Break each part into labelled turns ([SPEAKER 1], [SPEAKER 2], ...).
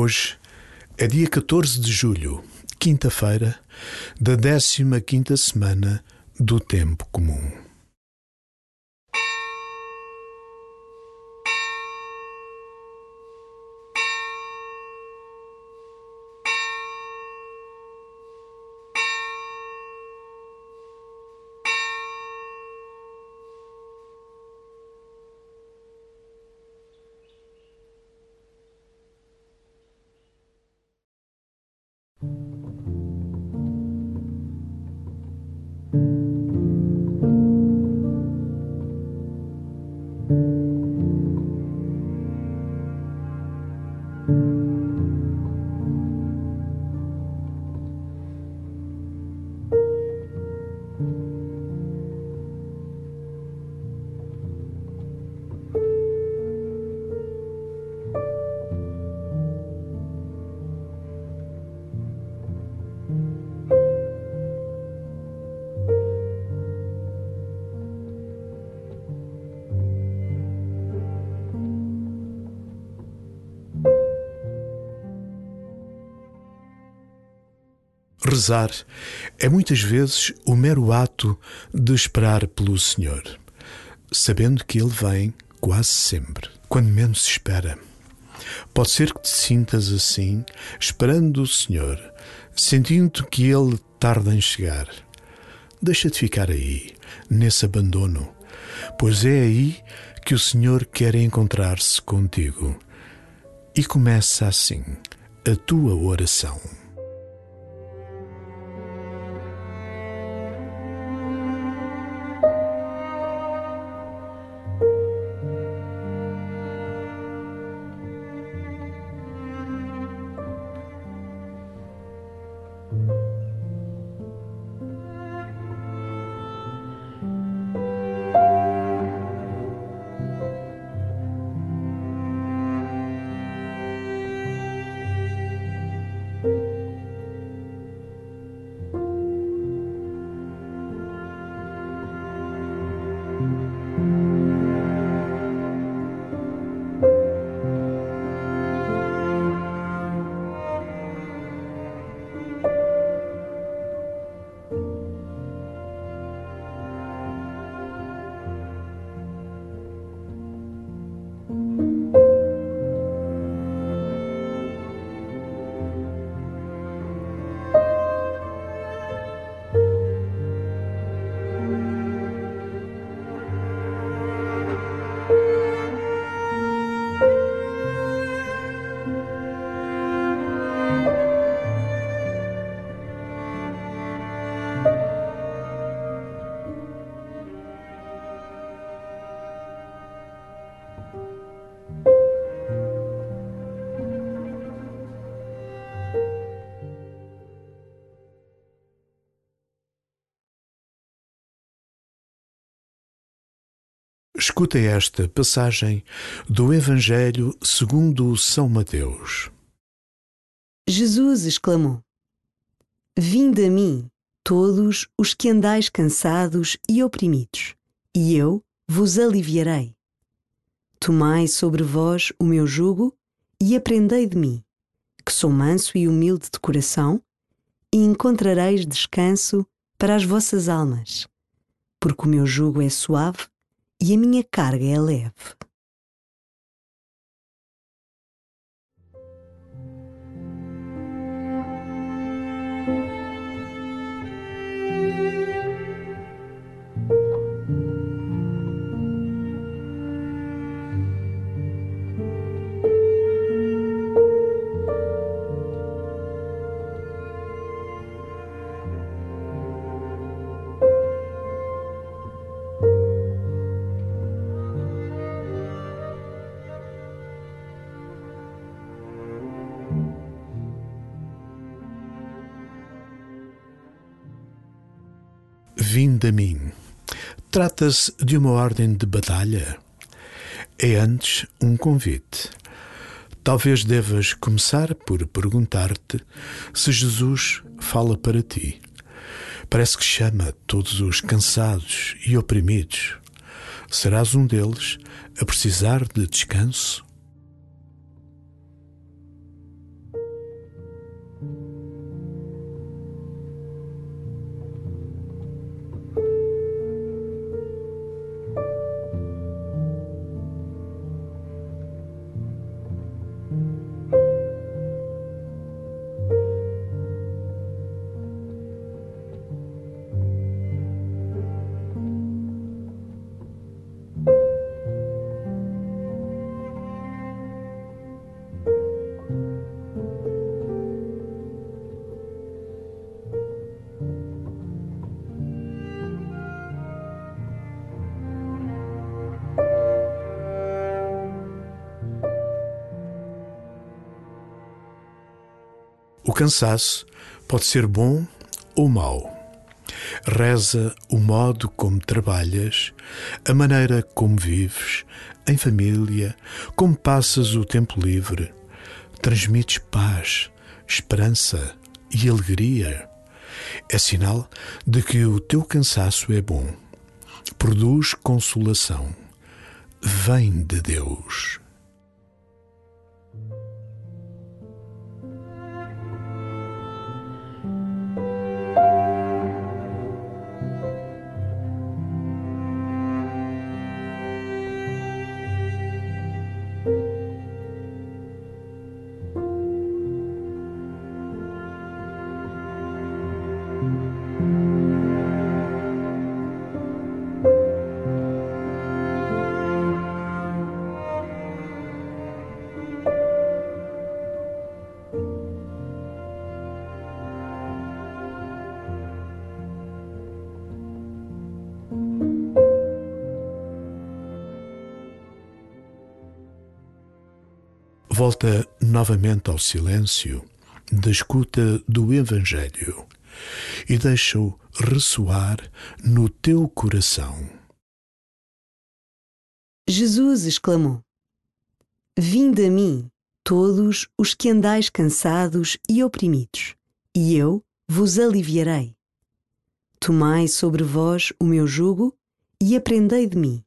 [SPEAKER 1] Hoje é dia 14 de julho, quinta-feira, da 15 quinta semana do Tempo Comum. Rezar é muitas vezes o mero ato de esperar pelo Senhor, sabendo que Ele vem quase sempre, quando menos se espera. Pode ser que te sintas assim, esperando o Senhor, sentindo que Ele tarda em chegar. Deixa-te ficar aí, nesse abandono, pois é aí que o Senhor quer encontrar-se contigo. E começa assim a tua oração. Escuta esta passagem do Evangelho segundo São Mateus.
[SPEAKER 2] Jesus exclamou: Vinde a mim, todos os que andais cansados e oprimidos, e eu vos aliviarei. Tomai sobre vós o meu jugo e aprendei de mim, que sou manso e humilde de coração, e encontrareis descanso para as vossas almas, porque o meu jugo é suave e a minha carga é leve.
[SPEAKER 1] Vinde a mim. Trata-se de uma ordem de batalha? É antes um convite. Talvez devas começar por perguntar-te se Jesus fala para ti. Parece que chama todos os cansados e oprimidos. Serás um deles a precisar de descanso? Cansaço pode ser bom ou mau. Reza o modo como trabalhas, a maneira como vives, em família, como passas o tempo livre. Transmites paz, esperança e alegria. É sinal de que o teu cansaço é bom. Produz consolação. Vem de Deus. Volta novamente ao silêncio da escuta do Evangelho e deixa-o ressoar no teu coração.
[SPEAKER 2] Jesus exclamou: Vinde a mim, todos os que andais cansados e oprimidos, e eu vos aliviarei. Tomai sobre vós o meu jugo e aprendei de mim,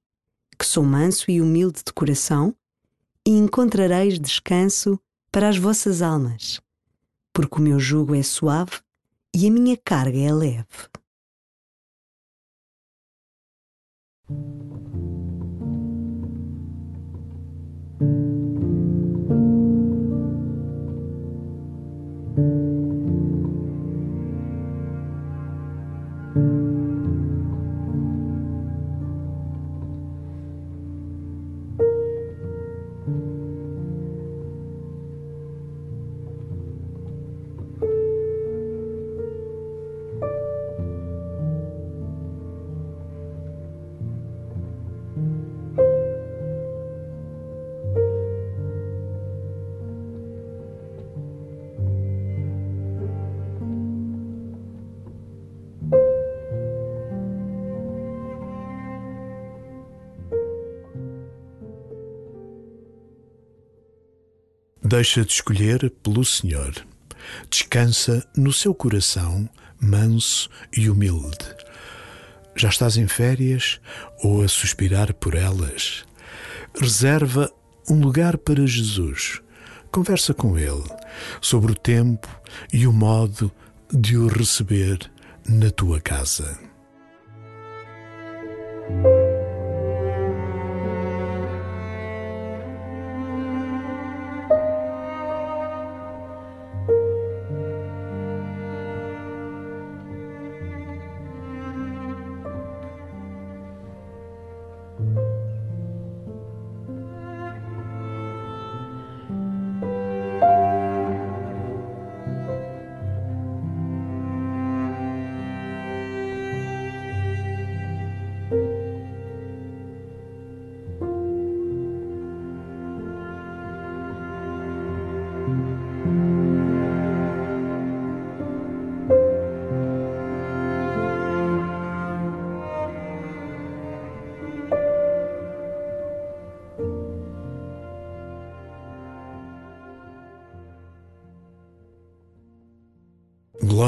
[SPEAKER 2] que sou manso e humilde de coração e encontrareis descanso para as vossas almas, porque o meu jugo é suave e a minha carga é leve.
[SPEAKER 1] Deixa de escolher pelo Senhor. Descansa no seu coração manso e humilde. Já estás em férias ou a suspirar por elas? Reserva um lugar para Jesus. Conversa com Ele sobre o tempo e o modo de o receber na tua casa.